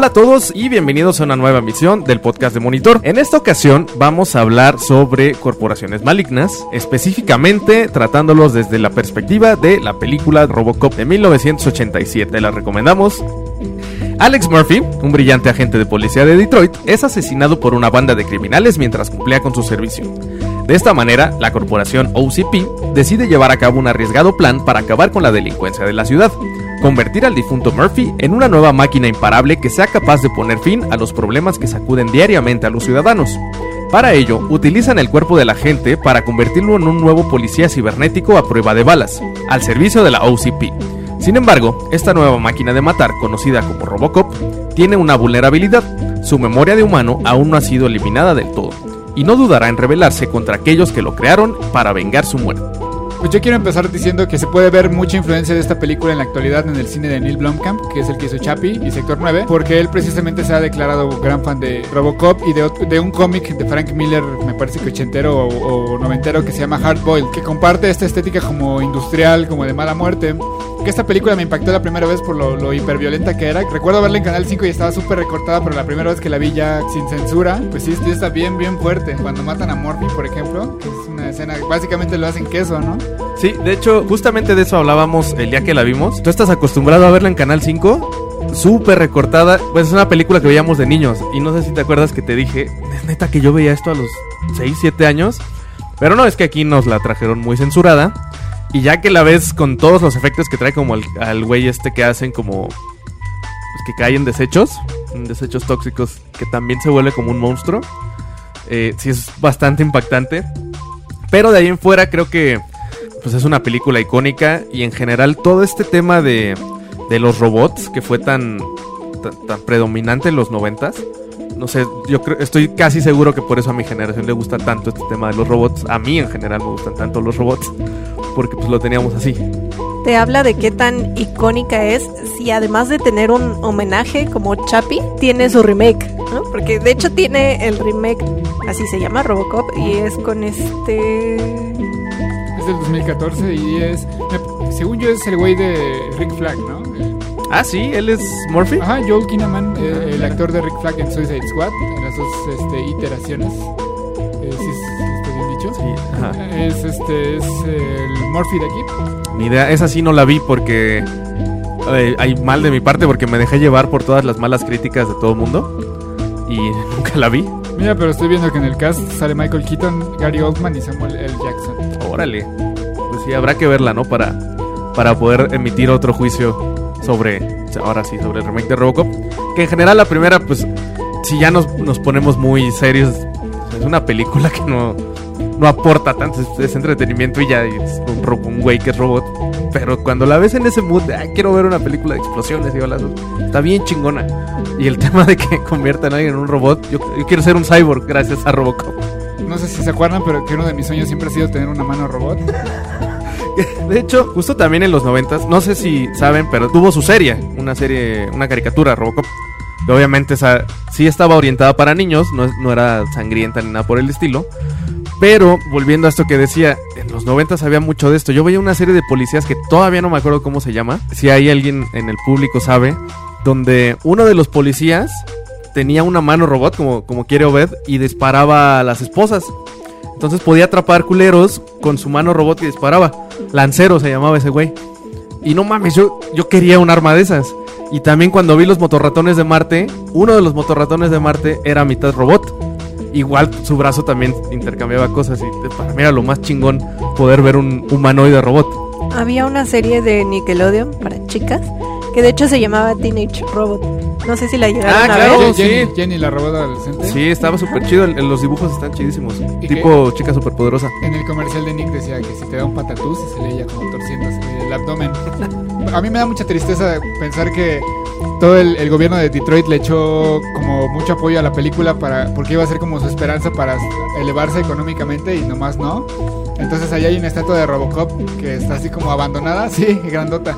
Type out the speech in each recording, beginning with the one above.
Hola a todos y bienvenidos a una nueva emisión del podcast de Monitor. En esta ocasión vamos a hablar sobre corporaciones malignas, específicamente tratándolos desde la perspectiva de la película Robocop de 1987. La recomendamos. Alex Murphy, un brillante agente de policía de Detroit, es asesinado por una banda de criminales mientras cumplía con su servicio. De esta manera, la corporación OCP decide llevar a cabo un arriesgado plan para acabar con la delincuencia de la ciudad convertir al difunto Murphy en una nueva máquina imparable que sea capaz de poner fin a los problemas que sacuden diariamente a los ciudadanos. Para ello, utilizan el cuerpo de la gente para convertirlo en un nuevo policía cibernético a prueba de balas, al servicio de la OCP. Sin embargo, esta nueva máquina de matar, conocida como Robocop, tiene una vulnerabilidad. Su memoria de humano aún no ha sido eliminada del todo, y no dudará en rebelarse contra aquellos que lo crearon para vengar su muerte. Pues yo quiero empezar diciendo que se puede ver mucha influencia de esta película en la actualidad en el cine de Neil Blomkamp, que es el que hizo Chappie y Sector 9, porque él precisamente se ha declarado gran fan de Robocop y de, un cómic de Frank Miller, me parece que ochentero o, noventero, que se llama Hard Boiled, que comparte esta estética como industrial, como de mala muerte. Que esta película me impactó la primera vez por lo, lo hiperviolenta que era. Recuerdo verla en Canal 5 y estaba súper recortada, pero la primera vez que la vi ya sin censura, pues sí, está bien, bien fuerte. Cuando matan a Morphy, por ejemplo, que es una escena, básicamente lo hacen queso, ¿no? Sí, de hecho, justamente de eso hablábamos el día que la vimos. ¿Tú estás acostumbrado a verla en Canal 5? Súper recortada. Pues es una película que veíamos de niños. Y no sé si te acuerdas que te dije, es neta que yo veía esto a los 6, 7 años. Pero no, es que aquí nos la trajeron muy censurada. Y ya que la ves con todos los efectos que trae como al güey este que hacen como... Pues que caen desechos. Desechos tóxicos que también se vuelve como un monstruo. Eh, sí es bastante impactante. Pero de ahí en fuera creo que pues es una película icónica y en general todo este tema de, de los robots que fue tan, tan, predominante en los noventas. No sé, yo creo, estoy casi seguro que por eso a mi generación le gusta tanto este tema de los robots. A mí en general me gustan tanto los robots porque pues lo teníamos así. Te habla de qué tan icónica es si además de tener un homenaje como Chappie, tiene su remake, ¿no? Porque de hecho tiene el remake, así se llama Robocop, y es con este es del 2014 y es, según yo, es el güey de Rick Flag, ¿no? Ah, sí, él es Murphy. Ajá, Joel Kinnaman, eh, el actor de Rick Flag en Suicide Squad, en las dos este, iteraciones. Eh, ¿sí, dicho? Sí, ajá. Es, este, es el Murphy de aquí. Mi idea, esa sí no la vi porque eh, hay mal de mi parte porque me dejé llevar por todas las malas críticas de todo el mundo y nunca la vi. Mira, pero estoy viendo que en el cast sale Michael Keaton, Gary Oldman y Samuel L. Jackson. Órale. Pues sí, habrá que verla, ¿no? Para, para poder emitir otro juicio sobre, ahora sí, sobre el remake de Robocop. Que en general la primera, pues, si ya nos, nos ponemos muy serios, es una película que no, no aporta tanto, es, entretenimiento y ya es un, un güey que es robot. Pero cuando la ves en ese mood, quiero ver una película de explosiones y balazos, está bien chingona. Y el tema de que conviertan a alguien en un robot, yo, quiero ser un cyborg gracias a Robocop. No sé si se acuerdan, pero que uno de mis sueños siempre ha sido tener una mano robot. De hecho, justo también en los noventas, no sé si saben, pero tuvo su serie, una serie, una caricatura, Robocop. Que obviamente esa, sí estaba orientada para niños, no, no era sangrienta ni nada por el estilo. Pero volviendo a esto que decía, en los 90 había mucho de esto. Yo veía una serie de policías que todavía no me acuerdo cómo se llama. Si hay alguien en el público sabe, donde uno de los policías tenía una mano robot, como, como quiere Obed, y disparaba a las esposas. Entonces podía atrapar culeros con su mano robot y disparaba. Lancero se llamaba ese güey. Y no mames, yo, yo quería un arma de esas. Y también cuando vi los motorratones de Marte, uno de los motorratones de Marte era mitad robot igual su brazo también intercambiaba cosas y para mí era lo más chingón poder ver un humanoide robot. Había una serie de Nickelodeon para chicas que de hecho se llamaba Teenage Robot. No sé si la llegaron ah, a claro, ver. Jenny, Jenny, la robot adolescente. Sí, estaba súper chido. Los dibujos están chidísimos. Tipo chica súper poderosa. En el comercial de Nick decía que si te da un patatús y se leía como torciéndose el abdomen. a mí me da mucha tristeza pensar que todo el, gobierno de Detroit le echó como mucho apoyo a la película para porque iba a ser como su esperanza para elevarse económicamente y nomás no. Entonces ahí hay una estatua de Robocop que está así como abandonada, sí, grandota.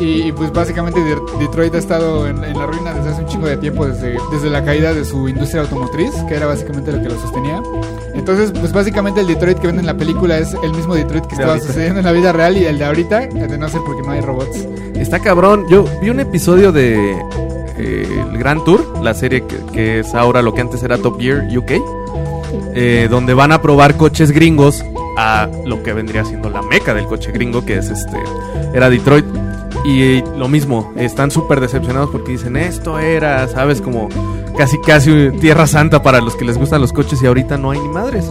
Y, pues básicamente Detroit ha estado en, la ruina desde hace un chingo de tiempo, desde, desde la caída de su industria automotriz, que era básicamente lo que lo sostenía. Entonces, pues básicamente el Detroit que ven en la película es el mismo Detroit que estaba sucediendo en la vida real y el de ahorita, de no ser porque no hay robots. Está cabrón. Yo vi un episodio de eh, el Grand Tour, la serie que, que es ahora lo que antes era Top Gear UK, eh, donde van a probar coches gringos a lo que vendría siendo la meca del coche gringo, que es este, era Detroit. Y lo mismo, están súper decepcionados porque dicen, esto era, ¿sabes? Como casi casi tierra santa para los que les gustan los coches y ahorita no hay ni madres.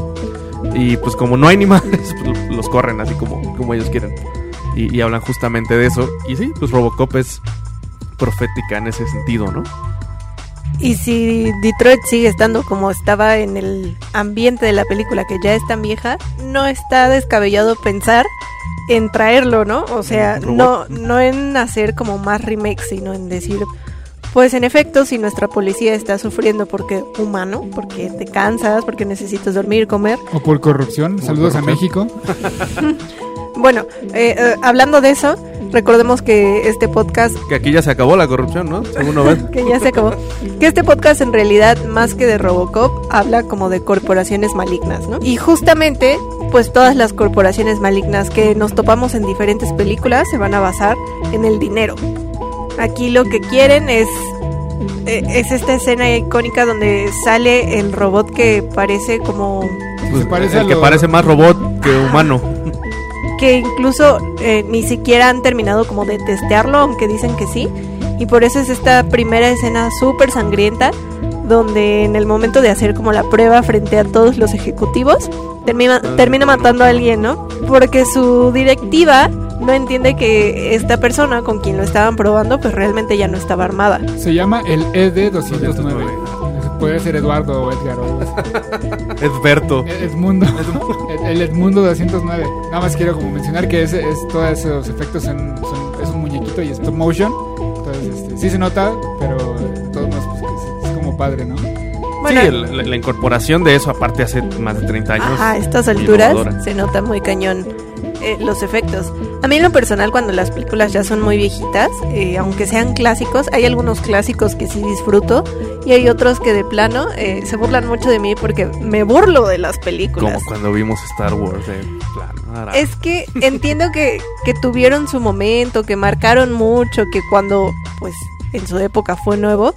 Y pues como no hay ni madres, pues los corren así como, como ellos quieren. Y, y hablan justamente de eso. Y sí, pues Robocop es profética en ese sentido, ¿no? Y si Detroit sigue estando como estaba en el ambiente de la película, que ya es tan vieja, no está descabellado pensar en traerlo, ¿no? O sea, no, no en hacer como más remakes, sino en decir, pues en efecto, si nuestra policía está sufriendo porque humano, porque te cansas, porque necesitas dormir, comer. O por corrupción. Saludos a corrupción. México. Bueno, eh, eh, hablando de eso, recordemos que este podcast Que aquí ya se acabó la corrupción, ¿no? Según no ves. que ya se acabó. Que este podcast en realidad, más que de Robocop, habla como de corporaciones malignas, ¿no? Y justamente, pues todas las corporaciones malignas que nos topamos en diferentes películas se van a basar en el dinero. Aquí lo que quieren es eh, es esta escena icónica donde sale el robot que parece como Pues, parece el que parece más robot que humano. Que incluso eh, ni siquiera han terminado como de testearlo, aunque dicen que sí. Y por eso es esta primera escena súper sangrienta, donde en el momento de hacer como la prueba frente a todos los ejecutivos, termina, termina matando a alguien, ¿no? Porque su directiva no entiende que esta persona con quien lo estaban probando, pues realmente ya no estaba armada. Se llama el E ED209. Puede ser Eduardo o Edgar o. Edberto. Ed- Edmundo. El- el Edmundo 209. Nada más quiero como mencionar que ese, es, todos esos efectos son, son- es un muñequito y es stop motion. Entonces, este, sí se nota, pero de todos modos, pues, es, es como padre, ¿no? Bueno, sí, el- la, la incorporación de eso, aparte hace más de 30 años. Ajá, a estas alturas se nota muy cañón eh, los efectos. A mí en lo personal cuando las películas ya son muy viejitas, eh, aunque sean clásicos, hay algunos clásicos que sí disfruto y hay otros que de plano eh, se burlan mucho de mí porque me burlo de las películas. Como cuando vimos Star Wars de plano. Es que entiendo que, que tuvieron su momento, que marcaron mucho, que cuando pues en su época fue nuevo,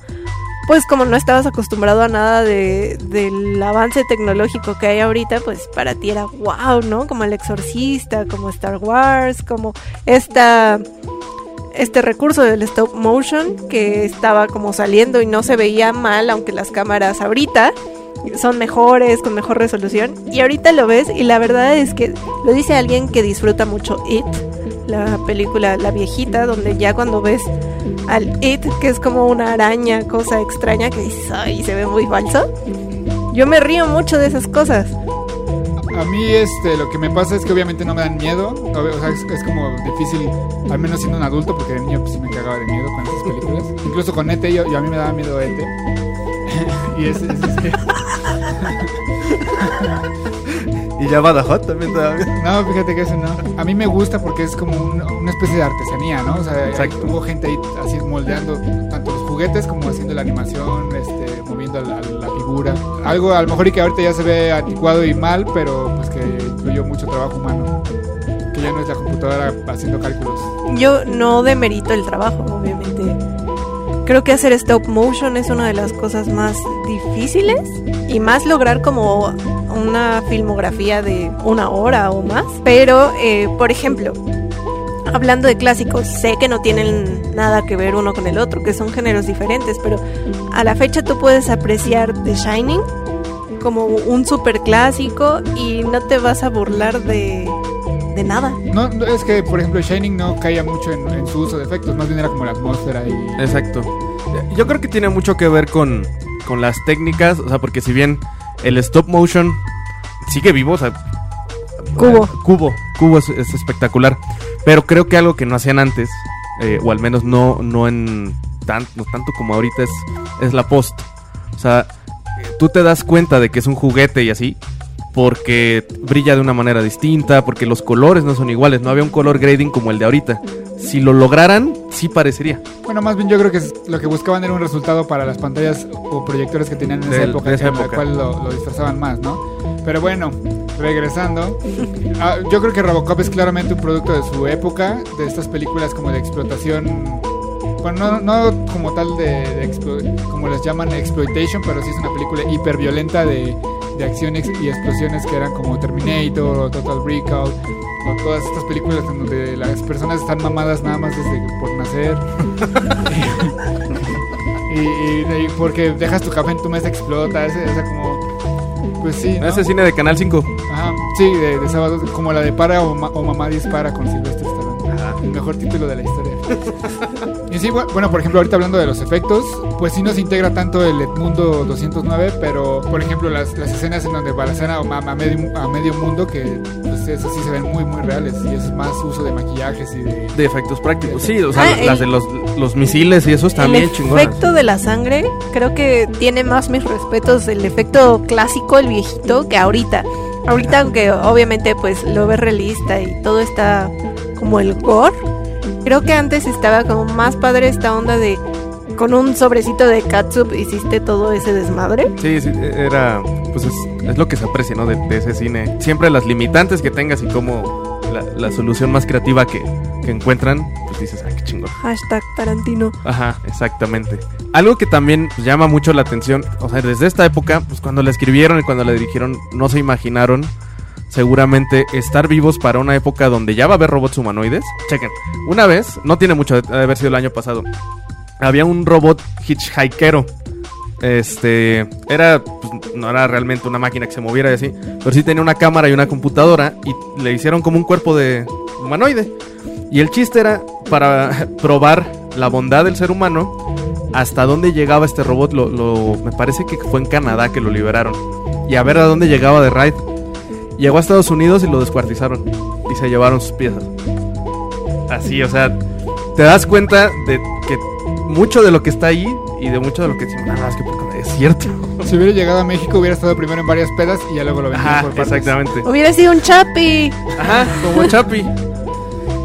pues como no estabas acostumbrado a nada de, del avance tecnológico que hay ahorita, pues para ti era wow, ¿no? Como el exorcista, como Star Wars, como esta este recurso del stop motion que estaba como saliendo y no se veía mal, aunque las cámaras ahorita son mejores, con mejor resolución. Y ahorita lo ves y la verdad es que lo dice alguien que disfruta mucho It, la película, la viejita, donde ya cuando ves al It, que es como una araña, cosa extraña, que dices, ay, se ve muy falso. Yo me río mucho de esas cosas. A mí este, lo que me pasa es que obviamente no me dan miedo. O sea, es, es como difícil, al menos siendo un adulto, porque de niño pues, sí me cagaba de miedo con esas películas. Incluso con ET, yo, yo a mí me daba miedo ET. y es, es- Y ya Badajoz también todavía. No, fíjate que eso no. A mí me gusta porque es como un- una especie de artesanía, ¿no? O sea, hubo gente ahí así moldeando tanto los juguetes como haciendo la animación, este, moviendo la, la figura. Algo a lo mejor y que ahorita ya se ve anticuado y mal, pero pues que incluyó mucho trabajo humano. Que ya no es la computadora haciendo cálculos. Yo no demerito el trabajo, obviamente. Creo que hacer stop motion es una de las cosas más difíciles y más lograr como una filmografía de una hora o más. Pero, eh, por ejemplo, hablando de clásicos, sé que no tienen nada que ver uno con el otro, que son géneros diferentes, pero a la fecha tú puedes apreciar The Shining como un super clásico y no te vas a burlar de, de nada. No, no, es que, por ejemplo, Shining no caía mucho en, en su uso de efectos, más bien era como la atmósfera y... Exacto. Yo creo que tiene mucho que ver con, con las técnicas, o sea, porque si bien el stop motion sigue vivo, o sea, Cubo. Cubo, Cubo es, es espectacular, pero creo que algo que no hacían antes, eh, o al menos no, no en tan- no tanto como ahorita es, es la post. O sea, tú te das cuenta de que es un juguete y así, porque brilla de una manera distinta, porque los colores no son iguales, no había un color grading como el de ahorita. Si lo lograran, sí parecería. Bueno, más bien yo creo que lo que buscaban era un resultado para las pantallas o proyectores que tenían en esa Del- época, esa en la cual lo, lo disfrazaban más, ¿no? Pero bueno, regresando, ah, yo creo que Robocop es claramente un producto de su época, de estas películas como de explotación bueno, no, no como tal de, de explo- como les llaman exploitation, pero sí es una película hiperviolenta de, de acciones y explosiones que eran como Terminator o Total Recall todas estas películas en donde las personas están mamadas nada más desde por nacer. y, y- y porque dejas tu café en tu mesa explota, ese, o sea, como pues sí, ¿no? Ese cine de Canal 5. Ajá, sí, de, de sábado, como la de Para o, Ma- o Mamá Dispara con Silvestre Stallone. El mejor título de la historia. y sí, bu- bueno, por ejemplo, ahorita hablando de los efectos, pues sí nos integra tanto el Edmundo 209, pero por ejemplo, las, las escenas en donde balazan a, a medio, a medio mundo, que pues eso sí se ven muy, muy reales. Y es más uso de maquillajes y de. De efectos prácticos. Sí, o sea, Ah, las el- de los, los misiles y eso están bien el chingonas. efecto de la sangre, creo que tiene más mis respetos el efecto clásico, el viejito, que ahorita. Ahorita, aunque obviamente pues lo ves realista y todo está como el gore, creo que antes estaba como más padre esta onda de con un sobrecito de catsup hiciste todo ese desmadre. Sí, sí, era. Pues es, es lo que se aprecia, ¿no? De, de ese cine. Siempre las limitantes que tengas y como la, la solución más creativa que, que encuentran, pues dices, ah, qué chingón. Hashtag Tarantino. Ajá, exactamente. Algo que también pues, llama mucho la atención, o sea, desde esta época, pues cuando la escribieron y cuando la dirigieron, no se imaginaron seguramente estar vivos para una época donde ya va a haber robots humanoides. Chequen, una vez, no tiene mucho de haber sido el año pasado, había un robot hitchhikero. Este, era, pues, no era realmente una máquina que se moviera y así, pero sí tenía una cámara y una computadora y le hicieron como un cuerpo de humanoide. Y el chiste era para probar la bondad del ser humano hasta dónde llegaba este robot. Lo, lo- me parece que fue en Canadá que lo liberaron. Y a ver a dónde llegaba de raid. Llegó a Estados Unidos y lo descuartizaron. Y se llevaron sus piezas. Así, o sea, te das cuenta de que mucho de lo que está ahí y de mucho de lo que decimos, nada, es que poca madre", es cierto. Si hubiera llegado a México, hubiera estado primero en varias pedas y ya luego lo Ajá, por partes. exactamente. Hubiera sido un chapi. Ajá, como Chapi.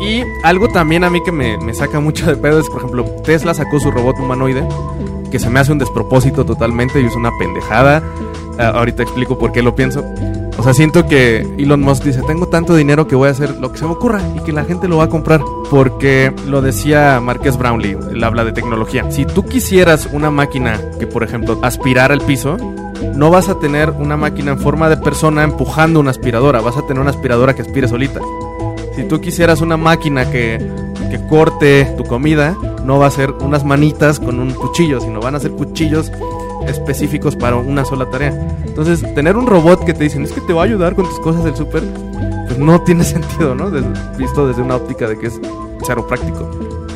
Y algo también a mí que me, me saca mucho de pedo es, por ejemplo, Tesla sacó su robot humanoide, que se me hace un despropósito totalmente y es una pendejada. Ah, ahorita explico por qué lo pienso. O sea, siento que Elon Musk dice, tengo tanto dinero que voy a hacer lo que se me ocurra y que la gente lo va a comprar. Porque lo decía Marques Brownlee, él habla de tecnología. Si tú quisieras una máquina que, por ejemplo, aspirara el piso, no vas a tener una máquina en forma de persona empujando una aspiradora, vas a tener una aspiradora que aspire solita. Si tú quisieras una máquina que, que corte tu comida, no va a ser unas manitas con un cuchillo, sino van a ser cuchillos específicos para una sola tarea. Entonces, tener un robot que te dicen, es que te va a ayudar con tus cosas del súper, pues no tiene sentido, ¿no? Des- visto desde una óptica de que es cero práctico.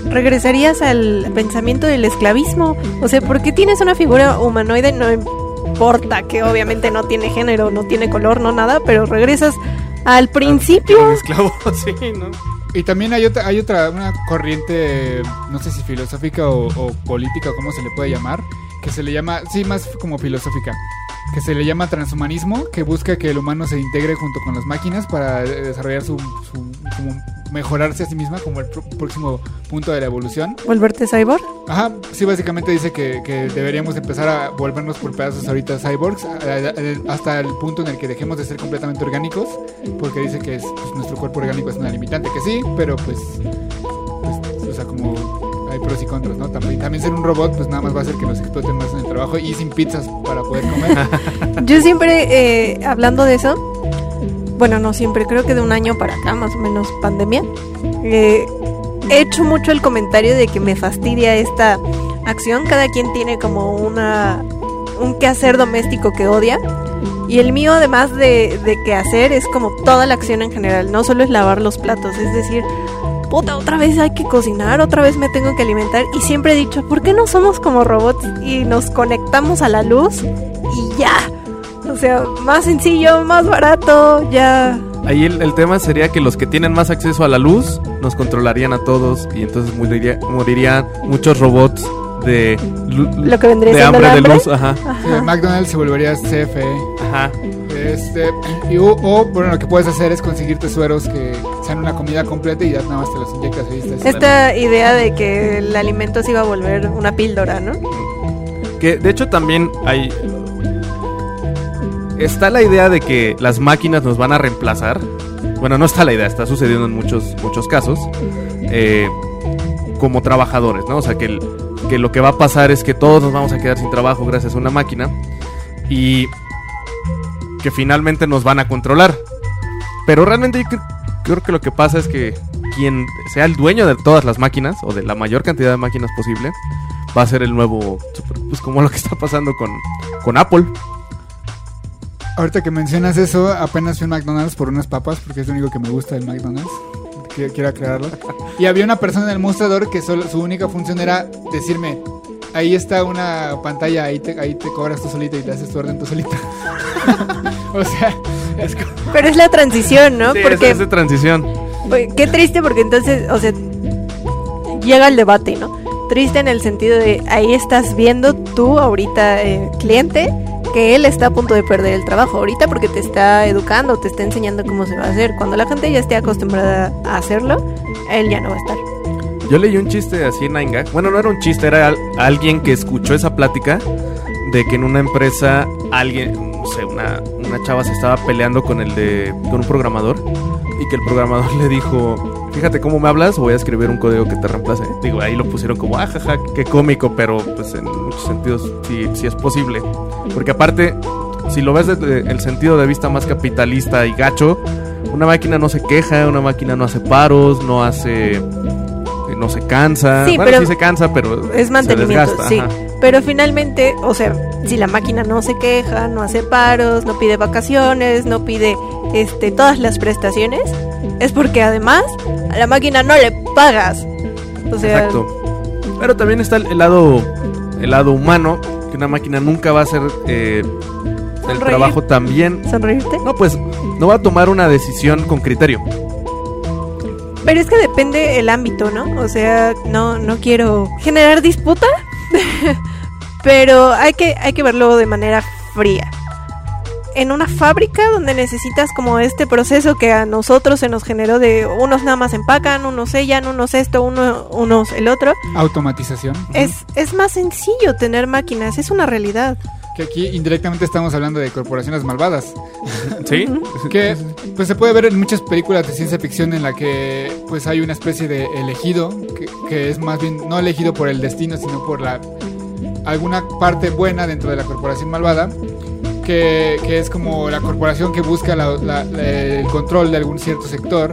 regresarías al pensamiento del esclavismo. O sea, ¿por qué tienes una figura humanoide? No importa que obviamente no tiene género, no tiene color, no nada, pero regresas al Un principio. esclavo, sí, ¿no? Y también hay otra, hay otra, una corriente, no sé si filosófica o, o política, o cómo se le puede llamar, que se le llama, sí, más como filosófica, que se le llama transhumanismo, que busca que el humano se integre junto con las máquinas para eh, desarrollar su, su- como mejorarse a sí misma como el pr- próximo punto de la evolución. Volverte cyborg. Ajá, sí, básicamente dice que, que deberíamos empezar a volvernos por pedazos ahorita cyborgs hasta el punto en el que dejemos de ser completamente orgánicos, porque dice que es, pues, nuestro cuerpo orgánico es una limitante, que sí, pero pues, pues, o sea, como pros y contras, ¿no? También, también ser un robot, pues nada más va a hacer que nos exploten más en el trabajo y sin pizzas para poder comer. Yo siempre, eh, hablando de eso, bueno, no siempre, creo que de un año para acá, más o menos pandemia, eh, he hecho mucho el comentario de que me fastidia esta acción. Cada quien tiene como una un quehacer doméstico que odia. Y el mío, además de, de quehacer, es como toda la acción en general. No solo es lavar los platos, es decir, puta, otra vez hay que cocinar, otra vez me tengo que alimentar. Y siempre he dicho, ¿por qué no somos como robots y nos conectamos a la luz y ya? O sea, más sencillo, más barato, ya. Ahí el, el tema sería que los que tienen más acceso a la luz nos controlarían a todos y entonces moriría- morirían muchos robots de, Lo que vendría de hambre de luz. Ajá, Sí, McDonald's se volvería CFE. Ajá. Este, y, o, o, bueno, lo que puedes hacer es conseguirte sueros que sean una comida completa y ya nada más te los inyectas y listo. Esta idea de que el alimento se iba a volver una píldora, ¿no? Que de hecho también hay. Está la idea de que las máquinas nos van a reemplazar. Bueno, no está la idea, está sucediendo en muchos, muchos casos. Eh, como trabajadores, ¿no? O sea, que, el- que lo que va a pasar es que todos nos vamos a quedar sin trabajo gracias a una máquina y que finalmente nos van a controlar. Pero realmente yo cre- creo que lo que pasa es que quien sea el dueño de todas las máquinas o de la mayor cantidad de máquinas posible va a ser el nuevo, super- pues como lo que está pasando con, con Apple. Ahorita que mencionas eso, apenas fui a McDonald's por unas papas, porque es lo único que me gusta del McDonald's. Quiero, quiero aclararlo. Y había una persona en el mostrador que solo, su única función era decirme, ahí está una pantalla, ahí te, ahí te cobras tú solita y te haces tu orden tú solita. o sea, es como- Pero es la transición, ¿no? Sí, porque es de transición. Qué triste porque entonces, o sea, llega el debate, ¿no? Triste en el sentido de ahí estás viendo tú ahorita, eh, cliente, que él está a punto de perder el trabajo ahorita porque te está educando, te está enseñando cómo se va a hacer. Cuando la gente ya esté acostumbrada a hacerlo, él ya no va a estar. Yo leí un chiste así en Nine Gag. Bueno, no era un chiste, era al- alguien que escuchó esa plática de que en una empresa alguien, no sé, una, una chava se estaba peleando con el de con un programador y que el programador le dijo, fíjate cómo me hablas, voy a escribir un código que te reemplace. Digo, ahí lo pusieron como, ah, jaja, qué cómico, pero pues en muchos sentidos sí, sí es posible. Porque aparte, si lo ves desde el sentido de vista más capitalista y gacho, una máquina no se queja, una máquina no hace paros, no hace no se cansa. Sí, bueno, pero sí se cansa, pero Es se mantenimiento, desgasta, sí. ajá. Pero finalmente, o sea, si la máquina no se queja, no hace paros, no pide vacaciones, no pide este todas las prestaciones, es porque además a la máquina no le pagas. O sea, Exacto. Pero también está el, lado el lado humano, que una máquina nunca va a hacer eh, el trabajo tan bien. sonreírte. No, pues no va a tomar una decisión con criterio. Pero es que depende el ámbito, ¿no? O sea, no, no quiero generar disputa, pero hay que, hay que verlo de manera fría. En una fábrica donde necesitas como este proceso que a nosotros se nos generó de unos nada más empacan, unos sellan, unos esto, uno, unos el otro, automatización. es, es más sencillo tener máquinas, es una realidad. Que aquí indirectamente estamos hablando de corporaciones malvadas. ¿Sí? Que pues se puede ver en muchas películas de ciencia ficción en la que pues hay una especie de elegido que, que es más bien no elegido por el destino sino por la alguna parte buena dentro de la corporación malvada que, que es como la corporación que busca la- la- la- el control de algún cierto sector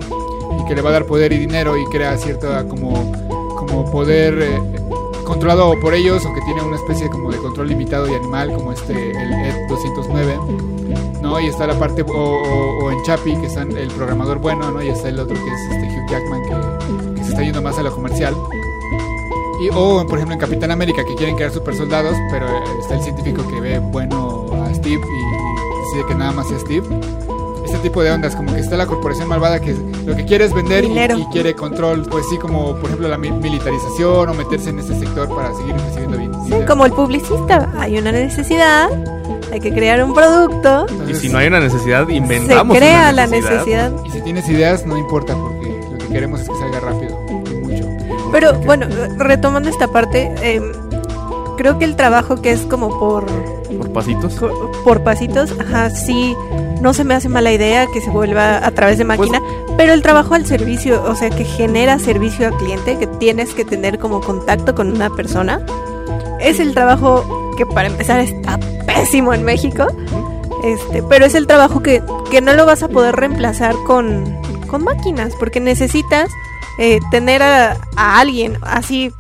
y que le va a dar poder y dinero y crea cierta como como poder eh, controlado por ellos o que tiene una especie como de control limitado y animal como este el ED 209 ¿no? Y está la parte, o, o- o en Chapi, que está el programador bueno, ¿no? Y está el otro que es este Hugh Jackman, que, que se está yendo más a lo comercial. Y, o, por ejemplo, en Capitán América, que quieren crear super soldados, pero eh, está el científico que ve bueno a Steve y, y decide que nada más sea Steve. Este tipo de ondas, como que está la corporación malvada que lo que quiere es vender y, quiere control, pues sí, como por ejemplo la mi- militarización o meterse en ese sector para seguir recibiendo bien. Sí, como el publicista, hay una necesidad, hay que crear un producto, Y si no hay una necesidad, se inventamos crea una la necesidad. Y si tienes ideas, no importa, porque lo que queremos es que salga rápido. Pero bueno, retomando esta parte, em, creo que el trabajo que es como por, Por pasitos. por pasitos, ajá, sí, no se me hace mala idea que se vuelva a través de máquina, pero el trabajo al servicio, o sea, que genera servicio al cliente, que tienes que tener como contacto con una persona, es el trabajo que para empezar está pésimo en México, este, pero es el trabajo que, que no lo vas a poder reemplazar con, con máquinas, porque necesitas eh, tener a, a alguien así.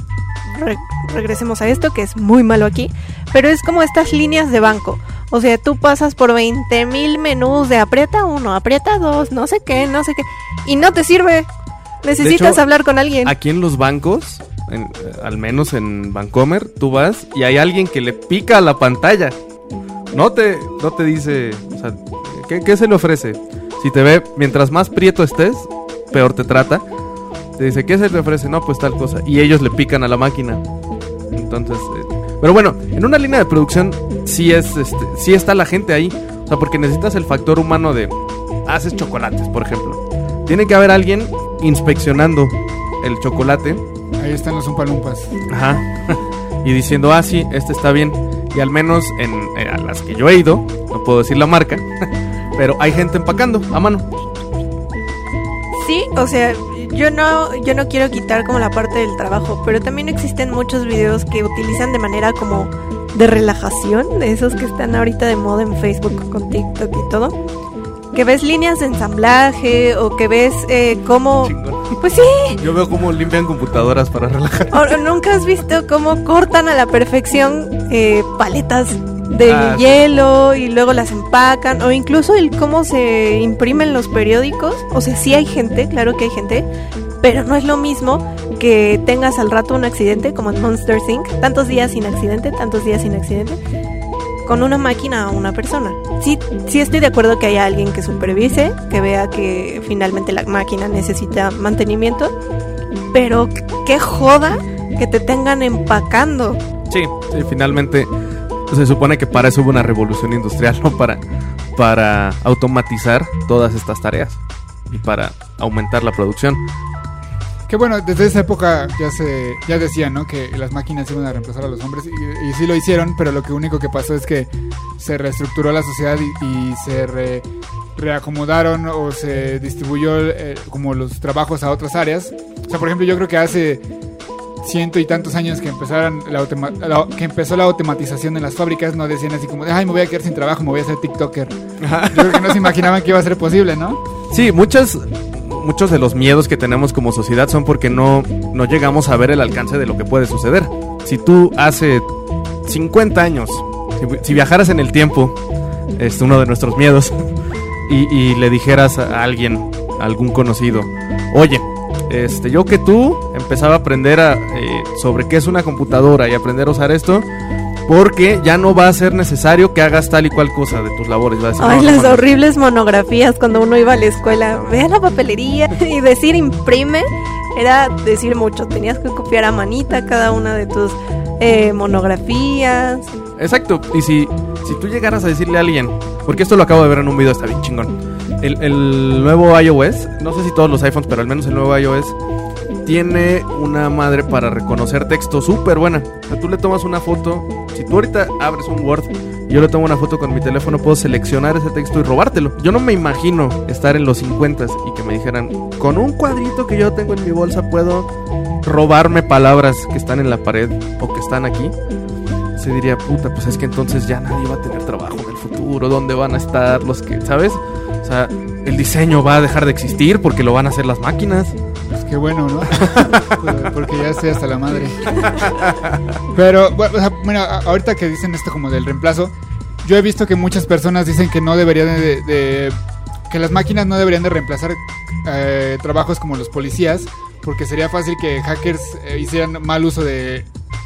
re- regresemos a esto, que es muy malo aquí, pero es como estas líneas de banco. O sea, tú pasas por 20 mil menús de aprieta uno, aprieta dos, no sé qué, no sé qué, y no te sirve. Necesitas hecho, hablar con alguien. Aquí en los bancos, en- eh, al menos en Vancomer, tú vas y hay alguien que le pica a la pantalla. No te, no te dice, o sea, ¿qué, qué se le ofrece? Si te ve, mientras más prieto estés, peor te trata. Te dice, ¿qué se le ofrece? No, pues tal cosa. Y ellos le pican a la máquina. Entonces, eh, pero bueno, en una línea de producción sí es, este, sí está la gente ahí. O sea, porque necesitas el factor humano de, haces chocolates, por ejemplo. Tiene que haber alguien inspeccionando el chocolate Ahí están los umpalumpas. Ajá. y diciendo, ah, sí, este está bien. Y al menos en, eh, a las que yo he ido, no puedo decir la marca, pero hay gente empacando a mano. Sí, o sea, yo no, yo no quiero quitar como la parte del trabajo, pero también existen muchos videos que utilizan de manera como de relajación, de esos que están ahorita de moda en Facebook con TikTok y todo. Que ves líneas de ensamblaje o que ves eh, cómo... Chingón. Pues sí, Yo veo cómo limpian computadoras para relajar. o nunca has visto cómo cortan a la perfección eh, paletas de Ah, sí. hielo y luego las empacan o incluso el cómo se imprimen los periódicos. O sea, sí hay gente, claro que hay gente, pero no es lo mismo que tengas al rato un accidente como en Monster Inc. Tantos días sin accidente, tantos días sin accidente. Con una máquina o una persona. Sí, sí estoy de acuerdo que haya alguien que supervise, que vea que finalmente la máquina necesita mantenimiento, pero qué joda que te tengan empacando. Sí, sí, finalmente se supone que para eso hubo una revolución industrial, ¿no? Para, para automatizar todas estas tareas y para aumentar la producción. Que bueno, desde esa época ya se ya decían, ¿no? Que las máquinas iban a reemplazar a los hombres y, sí lo hicieron, pero lo que único que pasó es que se reestructuró la sociedad y, se re- reacomodaron o se distribuyó eh, como los trabajos a otras áreas. O sea, por ejemplo, yo creo que hace ciento y tantos años que empezaron la que empezó la automatización en las fábricas, no decían así como, de, ay, me voy a quedar sin trabajo, me voy a hacer TikToker. Yo creo que no se imaginaban que iba a ser posible, ¿no? Sí, muchas, muchos de los miedos que tenemos como sociedad son porque no, no llegamos a ver el alcance de lo que puede suceder. Si tú hace 50 años, si, si viajaras en el tiempo, es uno de nuestros miedos, y, y le dijeras a alguien, a algún conocido, oye, este, yo que tú empezaba a aprender a, eh, sobre qué es una computadora y aprender a usar esto, porque ya no va a ser necesario que hagas tal y cual cosa de tus labores. Va a decir, Ay, "No, no, las no". horribles monografías cuando uno iba a la escuela. Ve a la papelería y decir imprime era decir mucho. Tenías que copiar a manita cada una de tus eh, monografías. Exacto, y si, si tú llegaras a decirle a alguien, porque esto lo acabo de ver en un video, está bien chingón. El, el nuevo iOS, no sé si todos los iPhones, pero al menos el nuevo iOS, tiene una madre para reconocer texto súper buena. Tú le tomas una foto, si tú ahorita abres un Word yo le tomo una foto con mi teléfono, puedo seleccionar ese texto y robártelo. Yo no me imagino estar en los 50 y que me dijeran, con un cuadrito que yo tengo en mi bolsa puedo robarme palabras que están en la pared o que están aquí se diría, puta, pues es que entonces ya nadie va a tener trabajo futuro, ¿dónde van a estar los que, ¿sabes? O sea, el diseño va a dejar de existir porque lo van a hacer las máquinas. Pues qué bueno, ¿no? Porque ya estoy hasta la madre. Pero, bueno, o sea, bueno, a- ahorita que dicen esto como del reemplazo, yo he visto que muchas personas dicen que no deberían de... de- que las máquinas no deberían de reemplazar eh, trabajos como los policías, porque sería fácil que hackers eh, hicieran mal uso de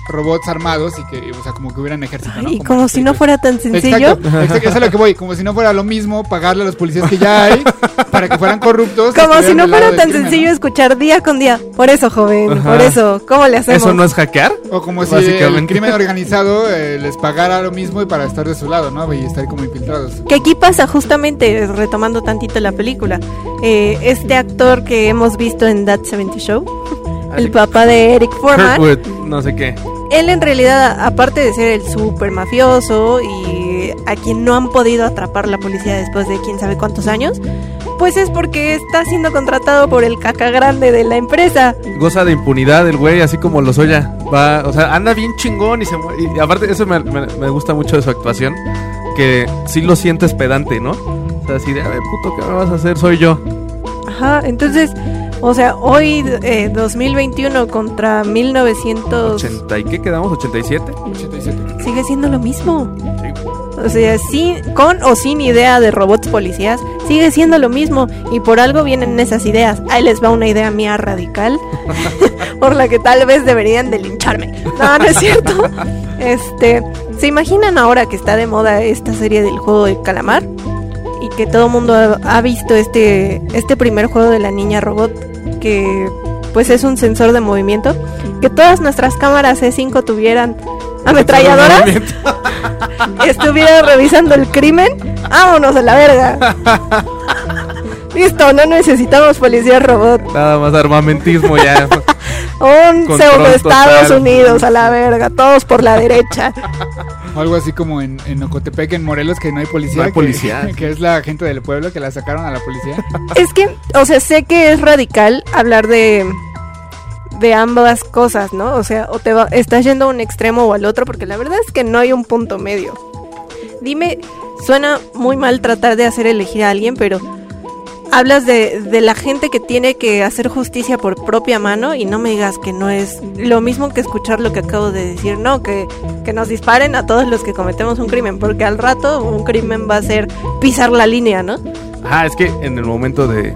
robots armados y que, o sea, como que hubieran ejército, ¿no? Y Como como si no fuera tan sencillo. Exacto, exacto, eso es a lo que voy, como si no fuera lo mismo pagarle a los policías que ya hay para que fueran corruptos. Como si no fuera tan crimen, ¿no? sencillo escuchar día con día. Por eso, joven, Ajá. por eso. ¿Cómo le hacemos? ¿Eso no es hackear? O como si el crimen organizado eh, les pagara lo mismo y para estar de su lado, ¿no? Y estar como infiltrados. Que aquí pasa justamente, retomando tantito la película, eh, este actor que hemos visto en That 70 Show, el Así, papá de Eric Foreman, Kirkwood, no sé qué. Él en realidad, aparte de ser el super mafioso y a quien no han podido atrapar la policía después de quién sabe cuántos años, pues es porque está siendo contratado por el caca grande de la empresa. Goza de impunidad el güey, así como lo soya. Va, o sea, anda bien chingón y se Y aparte, eso me, me- me gusta mucho de su actuación. Que sí lo sientes pedante, ¿no? O sea, así de, a ver, puto, ¿qué me vas a hacer? Soy yo. Ajá, entonces, o sea, hoy eh, 2021 contra 1900 ¿80 y qué quedamos? ¿87? 87. sigue siendo lo mismo. Sí. O sea, sí, con o sin idea de robots policías, sigue siendo lo mismo. Y por algo vienen esas ideas. Ahí les va una idea mía radical, por la que tal vez deberían de lincharme. No, no es cierto. Este, ¿se imaginan ahora que está de moda esta serie del juego del calamar? Y que todo el mundo ha, visto este, este primer juego de la niña robot, que pues es un sensor de movimiento. Que todas nuestras cámaras C5 tuvieran ametralladoras estuviera revisando el crimen, vámonos a la verga. Listo, no necesitamos policía robot. Nada más armamentismo ya. Un pseudo Estados. Unidos a la verga, todos por la derecha. O algo así como en, en Ocotepec, en Morelos, que no hay policía. No hay que- policía. Que, es la gente del pueblo que la sacaron a la policía. Es que, o sea, sé que es radical hablar de de ambas cosas, ¿no? O sea, o te va, estás yendo a un extremo o al otro, porque la verdad es que no hay un punto medio. Dime, suena muy mal tratar de hacer elegir a alguien, pero hablas de, de la gente que tiene que hacer justicia por propia mano y no me digas que no es lo mismo que escuchar lo que acabo de decir, no, que, que nos disparen a todos los que cometemos un crimen, porque al rato un crimen va a ser pisar la línea, ¿no? Ah, es que en el momento de,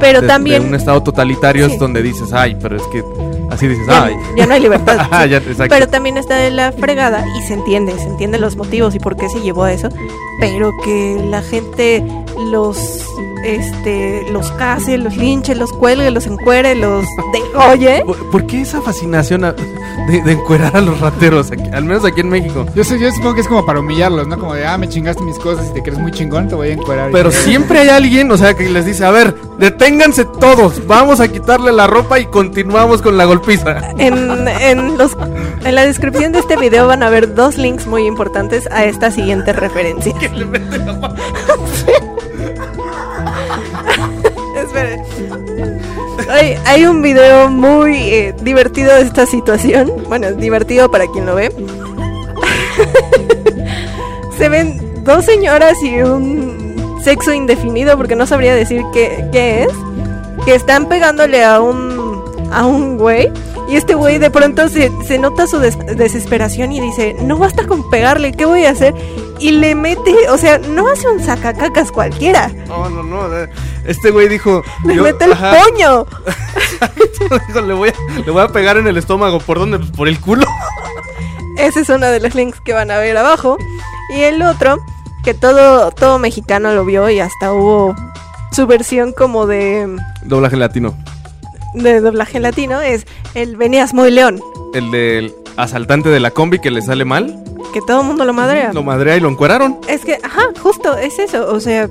Pero de- también... de un estado totalitario Sí. es donde dices, ay, pero es que así dices, ya, ay. ya no hay libertad. Ah, sí. ya, exacto. Pero también está de la fregada y se entiende, se entiende los motivos y por qué se llevó a eso, pero que la gente los este los case, los linche, los cuelgue, los encuere, los degolle. ¿Por, por qué esa fascinación a- de, de encuerar a los rateros? aquí- al menos aquí en México. Yo, sé- yo supongo que es como para humillarlos, ¿no? Como de, ah, me chingaste mis cosas y te crees muy chingón, te voy a encuerar. Pero siempre hay alguien, o sea, que les dice, a ver, deténganse todos, vamos a quitarle la ropa y continuamos con la golpiza. En, en los en la descripción de este video van a ver dos links muy importantes a esta siguiente referencia. Esperen. Hay, hay un video muy eh, divertido de esta situación. Bueno, divertido para quien lo ve. Se ven dos señoras y un sexo indefinido, porque no sabría decir qué, qué es, que están pegándole a un, a un güey. Y este güey de pronto se, se nota su des- desesperación y dice, no basta con pegarle, ¿qué voy a hacer? Y le mete, o sea, no hace un sacacacas cualquiera, No, no, no. Este güey dijo. le yo- mete el ajá, puño. dijo, le, voy a, le voy a pegar en el estómago. ¿Por dónde? Pues por el culo. Ese es uno de los links que van a ver abajo. Y el otro, que todo, todo mexicano lo vio y hasta hubo su versión como de, Doblaje latino. De doblaje latino, es el Venías muy león, El del asaltante de la combi que le sale mal. que todo el mundo lo madrea. Lo madrea y lo encueraron. Es que, ajá, justo es eso. O sea,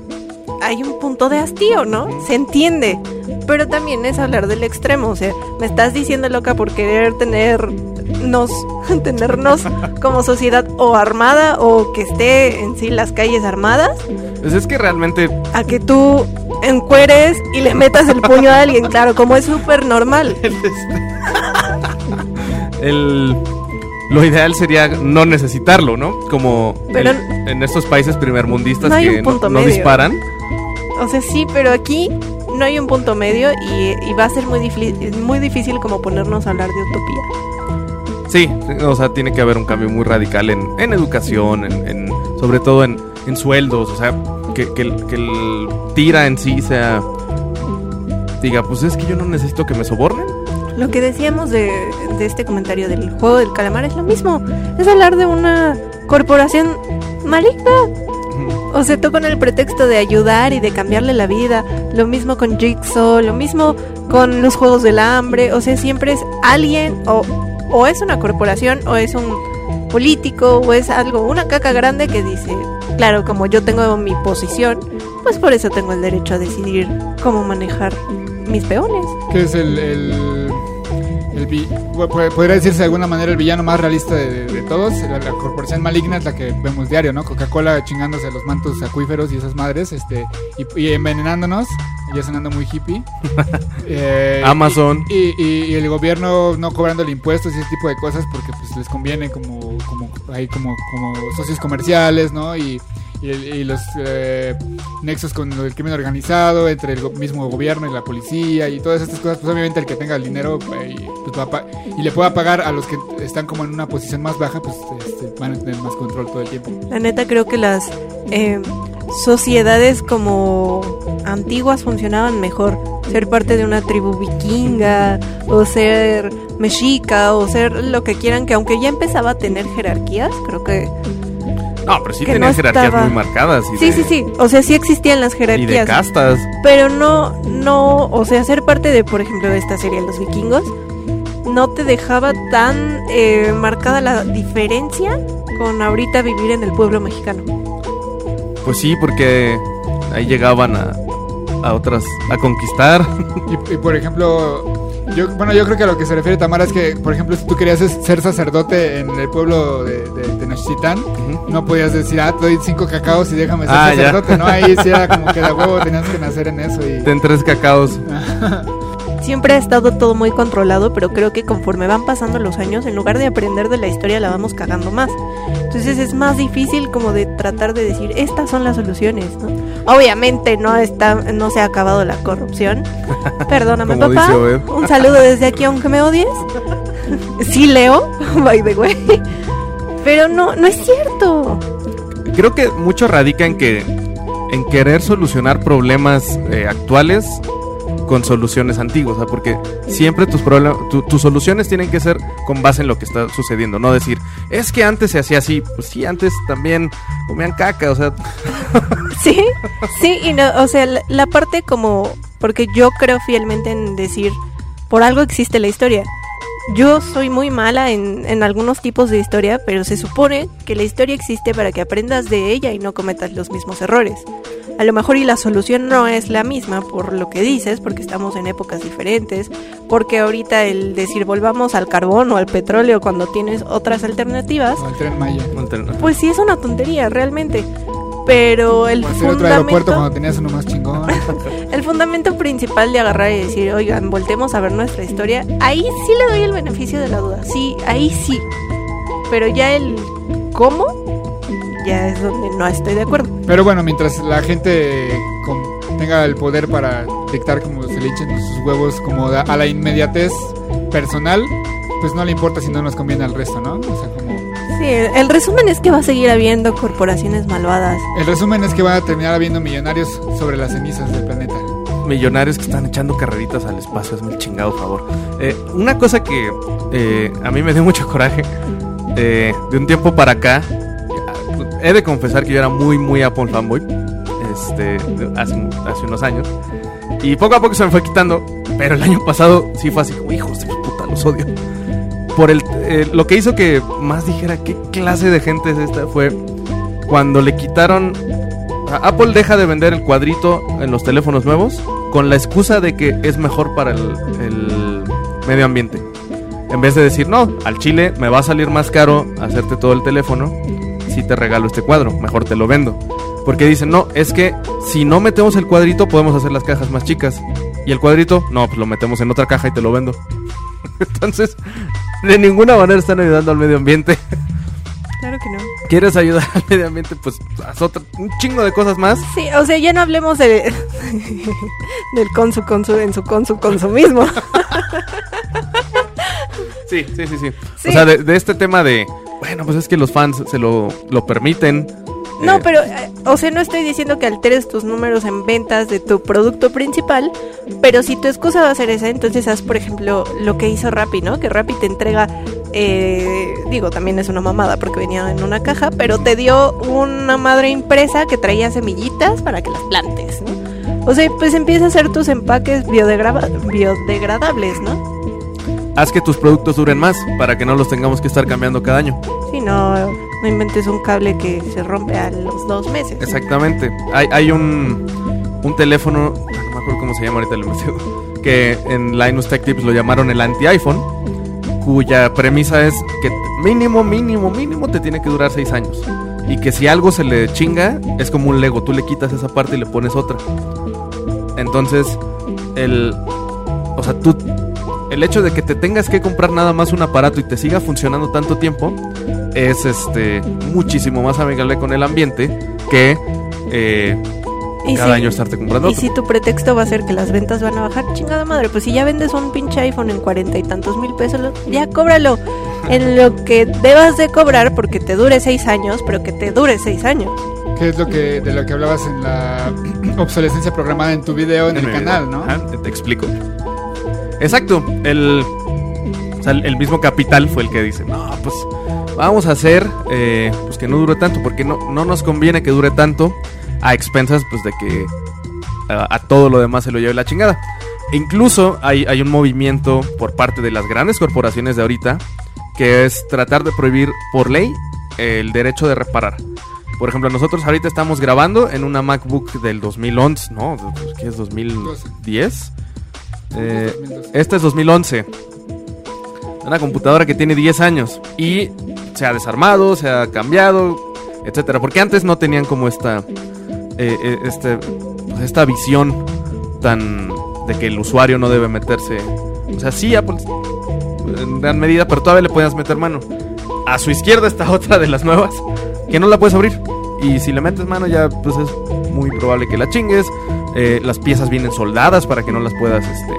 hay un punto de hastío, ¿no? Se entiende. Pero también es hablar del extremo. O sea, me estás diciendo loca por querer tenernos, tenernos como sociedad o armada o que esté en sí las calles armadas. Pues es que realmente A que tú encueres y le metas el puño a alguien. Claro, como es súper normal. el, lo ideal sería no necesitarlo, ¿no? Como Pero- el- en estos países primermundistas No que no, disparan. O sea, sí, pero aquí no hay un punto medio y, y va a ser muy, difli- muy difícil como ponernos a hablar de utopía. Sí, o sea, tiene que haber un cambio muy radical en, en educación, en, en- sobre todo en, en sueldos, o sea, que, que el, que el tira en sí sea... Diga, pues es que yo no necesito que me sobornen. Lo que decíamos de, de este comentario del juego del calamar es lo mismo. Es hablar de una corporación maligna. O sea, tú con el pretexto de ayudar y de cambiarle la vida. Lo mismo con Jigsaw, lo mismo con los juegos del hambre. O sea, siempre es alguien o, o es una corporación o es un político o es algo, una caca grande que dice, claro, como yo tengo mi posición, pues por eso tengo el derecho a decidir cómo manejar mis peones. Que es el. el, el vi- podría decirse de alguna manera el villano más realista de, de- de todos. La, la corporación maligna es la que vemos diario, ¿no? Coca-Cola chingándose los mantos acuíferos y esas madres, este, y, y envenenándonos, ya sonando muy hippie. Eh, Amazon. Y, y- y el gobierno no cobrando impuestos y ese tipo de cosas porque pues les conviene como, como, ahí como, como socios comerciales, ¿no? Y, y, y los eh, nexos con el crimen organizado entre el mismo gobierno y la policía y todas estas cosas, pues obviamente el que tenga el dinero eh, y, pues, y le pueda pagar a los que están como en una posición más baja, pues este, van a tener más control todo el tiempo. La neta creo que las eh, sociedades como antiguas funcionaban mejor. Ser parte de una tribu vikinga o ser mexica o ser lo que quieran, que aunque ya empezaba a tener jerarquías, creo que... No, pero sí Que tenían no jerarquías estaba- muy marcadas. Y Sí, de, sí, sí. O sea, sí existían las Y de jerarquías. castas. Pero no, no, o sea, ser parte de, por ejemplo, de esta serie Los Vikingos, no te dejaba tan eh, marcada la diferencia con ahorita vivir en el pueblo mexicano. Pues sí, porque ahí llegaban a, a otras, a conquistar. Y, y, por ejemplo, Yo, bueno, yo creo que a lo que se refiere Tamara es que, por ejemplo, si tú querías ser sacerdote en el pueblo de, de no podías decir, ah, te doy cinco cacaos y déjame ser Ah, ya. sacerdote, ¿no? Ahí sí era como que de huevo tenías que nacer en eso y... Ten tres cacaos. Siempre ha estado todo muy controlado, pero creo que conforme van pasando los años, en lugar de aprender de la historia, la vamos cagando más. Entonces es más difícil como de tratar de decir, estas son las soluciones, ¿no? Obviamente no está, no se ha acabado la corrupción. Perdóname, papá. Un saludo desde aquí, aunque me odies. Sí, Leo, by the way. Pero no, no es cierto. Creo que mucho radica en que en querer solucionar problemas eh, actuales con soluciones antiguas, porque siempre tus problemas, tu- tus soluciones tienen que ser con base en lo que está sucediendo, no decir, es que antes se hacía así, pues sí, antes también comían caca, o sea, Sí, sí, y no, o sea, la, la parte como, porque yo creo fielmente en decir, por algo existe la historia. Yo soy muy mala en, en algunos tipos de historia, pero se supone que la historia existe para que aprendas de ella y no cometas los mismos errores. A lo mejor y la solución no es la misma por lo que dices, porque estamos en épocas diferentes, porque ahorita el decir volvamos al carbón o al petróleo cuando tienes otras alternativas, O el tren Maya. pues sí es una tontería realmente. Pero el O hacer otro aeropuerto fundamento, cuando tenías uno más chingón. el fundamento principal de agarrar y decir, oigan, voltemos a ver nuestra historia, ahí sí le doy el beneficio de la duda. Sí, ahí sí. Pero ya el cómo, ya es donde no estoy de acuerdo. Pero bueno, mientras la gente con- tenga el poder para dictar como se le echen sus huevos como da- a la inmediatez personal, pues no le importa si no nos conviene al resto, ¿no? O sea, como... Sí, el, el resumen es que va a seguir habiendo corporaciones malvadas. El resumen es que van a terminar habiendo millonarios sobre las cenizas del planeta. millonarios que están echando carreritas al espacio, es mi chingado favor. Eh, una cosa que eh, a mí me dio mucho coraje, eh, de un tiempo para acá, he de confesar que yo era muy, muy Apple fanboy, este, hace, un- hace unos años, y poco a poco se me fue quitando, pero el año pasado sí fue así como, hijos de puta, los odio. Por el, eh, lo que hizo que más dijera qué clase de gente es esta fue cuando le quitaron Apple deja de vender el cuadrito en los teléfonos nuevos con la excusa de que es mejor para el, el medio ambiente. En vez de decir, no, al chile me va a salir más caro hacerte todo el teléfono si te regalo este cuadro, mejor te lo vendo. Porque dicen, no, es que si no metemos el cuadrito podemos hacer las cajas más chicas. Y el cuadrito, no, pues lo metemos en otra caja y te lo vendo. Entonces, de ninguna manera están ayudando al medio ambiente. Claro que no. ¿Quieres ayudar al medio ambiente? Pues haz otra, un chingo de cosas más. Sí, o sea, ya no hablemos de, del consu, consu, en su consu, consumismo. Sí, sí, sí, sí. Sí. O sea, de, de este tema de, bueno, pues es que los fans se lo, lo permiten. No, Eh, pero, eh, o sea, no estoy diciendo que alteres tus números en ventas de tu producto principal, pero si tu excusa va a ser esa, entonces haz, por ejemplo, lo que hizo Rappi, ¿no? Que Rappi te entrega, eh, digo, también es una mamada porque venía en una caja, pero te dio una madre impresa que traía semillitas para que las plantes, ¿no? O sea, pues empieza a hacer tus empaques biodegrada- biodegradables, ¿no? Haz que tus productos duren más para que no los tengamos que estar cambiando cada año. Si no, no inventes un cable que se rompe a los dos meses. Exactamente. Hay, hay un, un teléfono, ah, no me acuerdo cómo se llama ahorita lo que en Linus Tech Tips lo llamaron el anti-iPhone, cuya premisa es que mínimo, mínimo, mínimo te tiene que durar seis años. Y que si algo se le chinga, es como un Lego, tú le quitas esa parte y le pones otra. Entonces, el... O sea, tú... El hecho de que te tengas que comprar nada más un aparato y te siga funcionando tanto tiempo es este muchísimo más amigable con el ambiente que eh, cada si- año estarte comprando Y otro. si tu pretexto va a ser que las ventas van a bajar, chingada madre, pues si ya vendes un pinche iPhone en cuarenta y tantos mil pesos, ya cóbralo en lo que debas de cobrar porque te dure seis años, pero que te dure seis años. Que es lo que de lo que hablabas en la obsolescencia programada en tu video en el mi canal, video. ¿no? Ajá, te, te explico. Exacto. El, el, mismo capital fue el que dice, no, pues vamos a hacer eh, pues que no dure tanto, porque no, no nos conviene que dure tanto a expensas pues de que a, a todo lo demás se lo lleve la chingada. E incluso hay, hay un movimiento por parte de las grandes corporaciones de ahorita que es tratar de prohibir por ley el derecho de reparar. Por ejemplo, nosotros ahorita estamos grabando en una MacBook del 2011, ¿no? ¿Qué es 2010? Eh, 2012. esta es 2011. Una computadora que tiene 10 años y se ha desarmado, se ha cambiado, etcétera. Porque antes no tenían como esta, eh, eh, este, pues esta visión tan de que el usuario no debe meterse. O sea, sí, Apple en gran medida, pero todavía le podías meter mano. A su izquierda está otra de las nuevas que no la puedes abrir. Y si le metes mano ya pues es muy probable que la chingues. Eh, las piezas vienen soldadas para que no las puedas, este,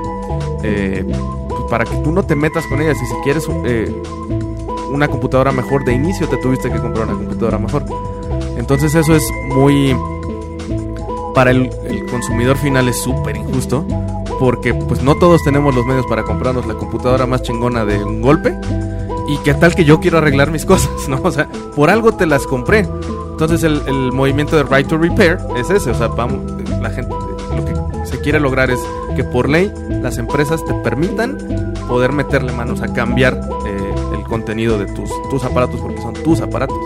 eh, pues, para que tú no te metas con ellas. Y si quieres eh, una computadora mejor de inicio, te tuviste que comprar una computadora mejor. Entonces eso es muy... Para el, consumidor final es súper injusto. Porque pues no todos tenemos los medios para comprarnos la computadora más chingona de un golpe. Y qué tal que yo quiero arreglar mis cosas, ¿no? O sea, por algo te las compré. Entonces el, el movimiento de Right to Repair es ese. O sea, vamos, la gente, lo que se quiere lograr es que por ley las empresas te permitan poder meterle manos a cambiar eh, el contenido de tus, tus aparatos porque son tus aparatos.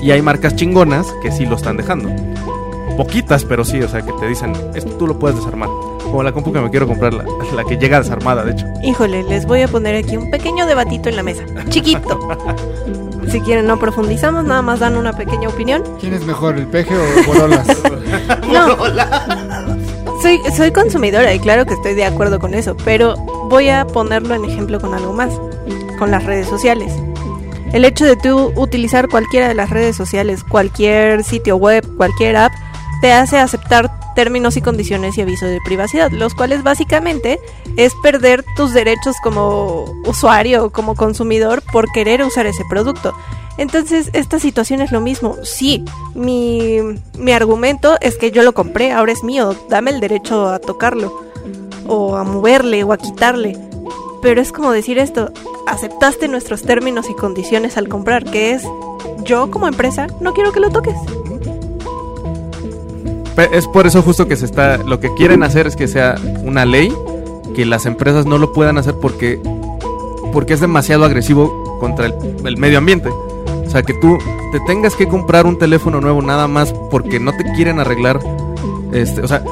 Y hay marcas chingonas que sí lo están dejando. Poquitas, pero sí, o sea, que te dicen, esto tú lo puedes desarmar. Como la compu que me quiero comprar, la, la que llega desarmada, de hecho. Híjole, les voy a poner aquí un pequeño debatito en la mesa. Chiquito. Si quieren, no profundizamos, nada más dan una pequeña opinión. ¿Quién es mejor, el peje o Borolas? No. Soy, soy consumidora y claro que estoy de acuerdo con eso, pero voy a ponerlo en ejemplo con algo más, con las redes sociales. El hecho de tú utilizar cualquiera de las redes sociales, cualquier sitio web, cualquier app, te hace aceptar términos y condiciones y aviso de privacidad, los cuales básicamente es perder tus derechos como usuario o como consumidor por querer usar ese producto. Entonces, esta situación es lo mismo. Sí, mi, mi argumento es que yo lo compré, ahora es mío, dame el derecho a tocarlo, o a moverle, o a quitarle. Pero es como decir esto, aceptaste nuestros términos y condiciones al comprar, que es, yo como empresa no quiero que lo toques. Es por eso justo que se está. Lo que quieren hacer es que sea una ley que las empresas no lo puedan hacer porque. Porque es demasiado agresivo contra el, el medio ambiente. O sea, que tú te tengas que comprar un teléfono nuevo nada más porque no te quieren arreglar. Este, o sea,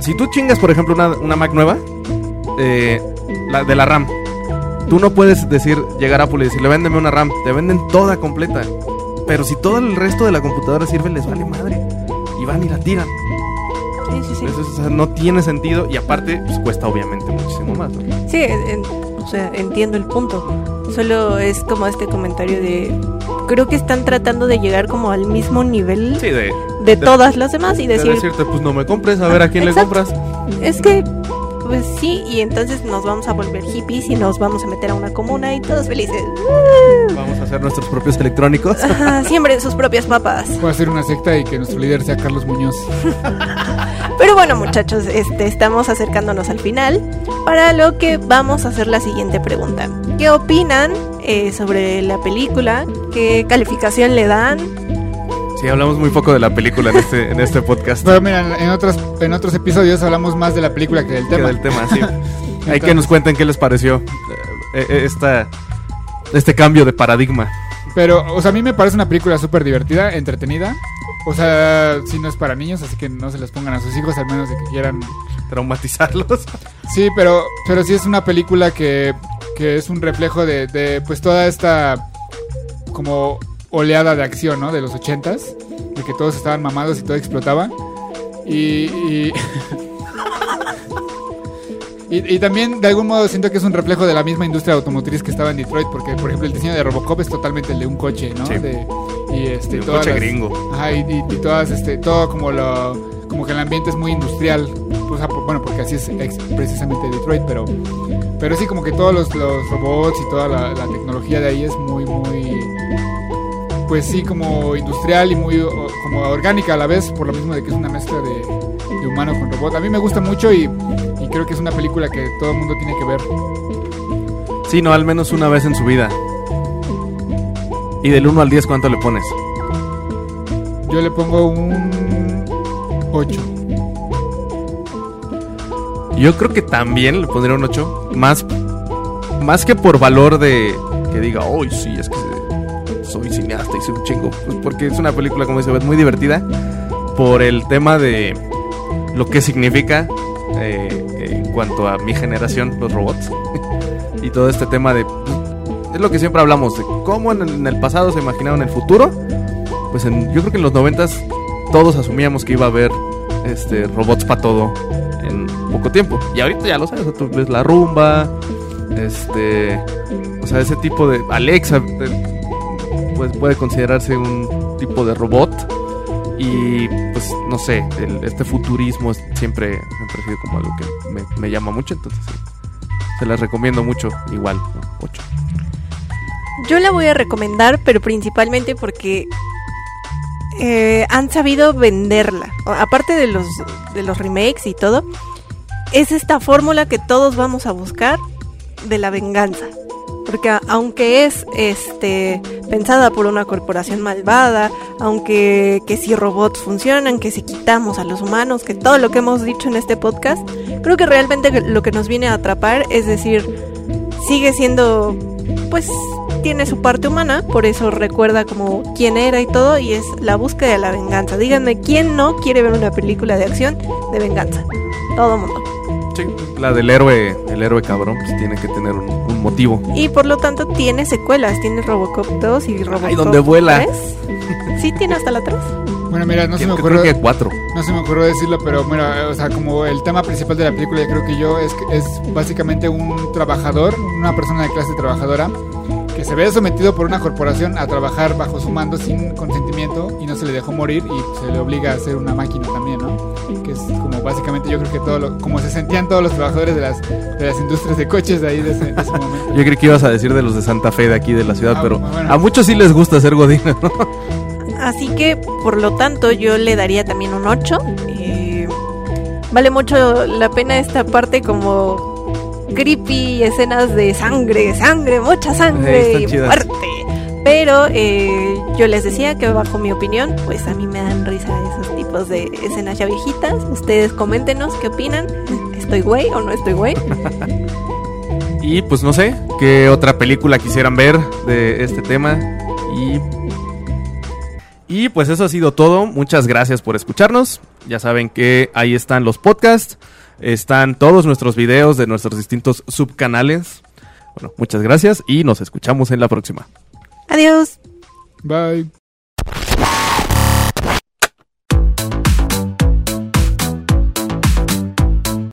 si tú chingas, por ejemplo, una, una Mac nueva, eh, la, de la RAM, tú no puedes decir, llegar a Apple y decirle, véndeme una RAM. Te venden toda completa. Pero si todo el resto de la computadora sirve, les vale madre. Y van y la tiran. Sí, sí, sí. Eso, o sea, no tiene sentido y aparte pues, cuesta obviamente muchísimo más. ¿no? Sí, en- o sea, entiendo el punto. Solo es como este comentario de... Creo que están tratando de llegar como al mismo nivel Sí, de, de todas las demás y de decir, decirte, pues no me compres, a ver a quién Exacto. le compras. es que, pues sí, y entonces nos vamos a volver hippies y nos vamos a meter a una comuna y todos felices. Vamos a hacer nuestros propios electrónicos. Ajá, Siembren sus propias papas. Puede ser una secta y que nuestro líder sea Carlos Muñoz. Pero bueno, muchachos, este, estamos acercándonos al final, para lo que vamos a hacer la siguiente pregunta. ¿Qué opinan eh, sobre la película? ¿Qué calificación le dan? Sí, hablamos muy poco de la película en este, en este podcast. Pero mira, en otros, en otros episodios hablamos más de la película que del Que tema. del tema, sí. Hay que nos cuenten qué les pareció eh, eh, esta, este cambio de paradigma. Pero, o sea, a mí me parece una película súper divertida, entretenida. O sea, si no es para niños, así que no se les pongan a sus hijos, al menos de que quieran. Traumatizarlos. Sí, pero, pero sí es una película que, que es un reflejo de, de, pues, toda esta como oleada de acción, ¿no? De los ochentas, de que todos estaban mamados y todo explotaba. Y... y... Y, y también de algún modo siento que es un reflejo de la misma industria automotriz que estaba en Detroit, porque por ejemplo el diseño de Robocop es totalmente el de un coche, ¿no? Sí. De- y este, De un todas coche las- gringo. Ajá, y, y- todas, este, todo como lo, como que el ambiente es muy industrial, o sea, por- bueno, porque así es precisamente Detroit, pero, pero sí como que todos los, los robots y toda la, la tecnología de ahí es muy, muy, pues sí, como industrial y muy o- como orgánica a la vez, por lo mismo de que es una mezcla de, de humano con robot. A mí me gusta mucho y, y creo que es una película que todo el mundo tiene que ver. Sí, no, al menos una vez en su vida. Y del 1 al 10, ¿cuánto le pones? Yo le pongo un 8. Yo creo que también le pondría un 8. Más, más que por valor de que diga, uy, sí, es que y soy un chingo. Pues porque es una película, como dice, muy divertida. Por el tema de lo que significa eh, eh, cuanto a mi generación, los robots. y todo este tema de... pues, es lo que siempre hablamos, de cómo en el, en pasado se imaginaban el futuro. Pues en- yo creo que en los noventas todos asumíamos que iba a haber este, robots para todo en poco tiempo. Y ahorita ya lo sabes, tú ves la rumba, este... O sea, ese tipo de... Alexa, pues puede considerarse un tipo de robot. Y pues no sé, este futurismo siempre, siempre ha sido como algo que me, me llama mucho, entonces sí, se las recomiendo mucho, igual, ¿no? ocho. Yo la voy a recomendar, pero principalmente porque eh, han sabido venderla. Aparte de los, de los remakes y todo, es esta fórmula que todos vamos a buscar de la venganza. Porque aunque es este pensada por una corporación malvada, aunque que si robots funcionan, que si quitamos a los humanos, que todo lo que hemos dicho en este podcast, creo que realmente lo que nos viene a atrapar es decir, sigue siendo pues tiene su parte humana, por eso recuerda como quién era y todo, y es la búsqueda de la venganza. Díganme, ¿quién no quiere ver una película de acción de venganza? Todo mundo. Sí, la del héroe, el héroe cabrón, pues tiene que tener un, un motivo. Y por lo tanto tiene secuelas, tiene Robocop 2 y Robocop Ay, donde vuela. 3. Sí, tiene hasta la 3. Bueno, mira, no se me Creo ocurrió, que cuatro. no se me ocurrió decirlo, pero bueno, eh, o sea, como el tema principal de la película, creo que yo es, es básicamente un trabajador, una persona de clase trabajadora que se ve sometido por una corporación a trabajar bajo su mando sin consentimiento y no se le dejó morir y se le obliga a ser una máquina también, ¿no? Que es como básicamente yo creo que todo lo, como se sentían todos los trabajadores de las, de las industrias de coches de ahí de ese, de ese momento. Yo creí que ibas a decir de los de Santa Fe de aquí de la ciudad, Ah, pero bueno. a muchos sí les gusta ser godina, ¿no? Así que, por lo tanto, yo le daría también un 8. Eh, vale mucho la pena esta parte como creepy, escenas de sangre, sangre, mucha sangre están y muerte. Pero eh, yo les decía que bajo mi opinión, pues a mí me dan risa esos tipos de escenas ya viejitas. Ustedes coméntenos qué opinan. ¿Estoy güey o no estoy güey? Y pues no sé, qué otra película quisieran ver de este tema. Y. Y pues eso ha sido todo. Muchas gracias por escucharnos. Ya saben que ahí están los podcasts. Están todos nuestros videos de nuestros distintos subcanales. Bueno, muchas gracias y nos escuchamos en la próxima. Adiós. Bye.